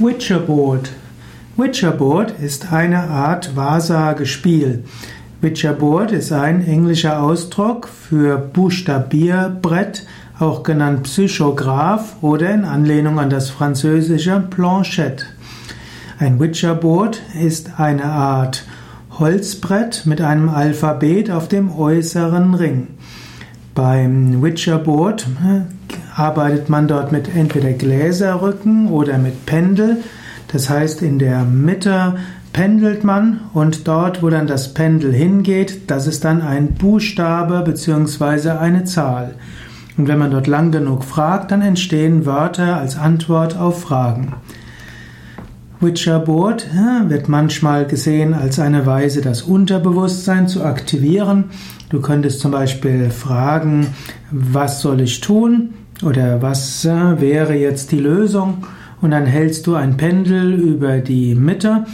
Witcherboard. Witcherboard ist eine Art Wahrsagespiel. Witcherboard ist ein englischer Ausdruck für Buchstabierbrett, auch genannt Psychograph oder in Anlehnung an das französische Planchette. Ein Witcherboard ist eine Art Holzbrett mit einem Alphabet auf dem äußeren Ring. Beim Witcherboard arbeitet man dort mit entweder Gläserrücken oder mit Pendel. Das heißt, in der Mitte pendelt man und dort, wo dann das Pendel hingeht, das ist dann ein Buchstabe bzw. eine Zahl. Und wenn man dort lang genug fragt, dann entstehen Wörter als Antwort auf Fragen. Witcherboard wird manchmal gesehen als eine Weise, das Unterbewusstsein zu aktivieren. Du könntest zum Beispiel fragen, was soll ich tun? Oder was wäre jetzt die Lösung? Und dann hältst du ein Pendel über die Mitte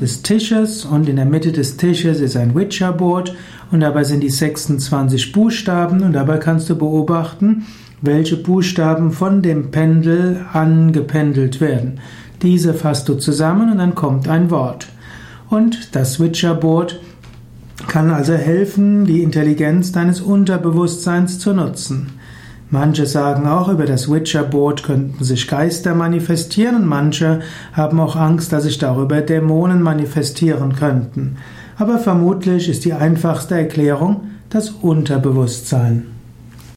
des Tisches und in der Mitte des Tisches ist ein Witcherboard und dabei sind die 26 Buchstaben und dabei kannst du beobachten, welche Buchstaben von dem Pendel angependelt werden. Diese fasst du zusammen und dann kommt ein Wort. Und das Witcherboard kann also helfen, die Intelligenz deines Unterbewusstseins zu nutzen. Manche sagen auch, über das Witcherboard könnten sich Geister manifestieren und manche haben auch Angst, dass sich darüber Dämonen manifestieren könnten. Aber vermutlich ist die einfachste Erklärung das Unterbewusstsein.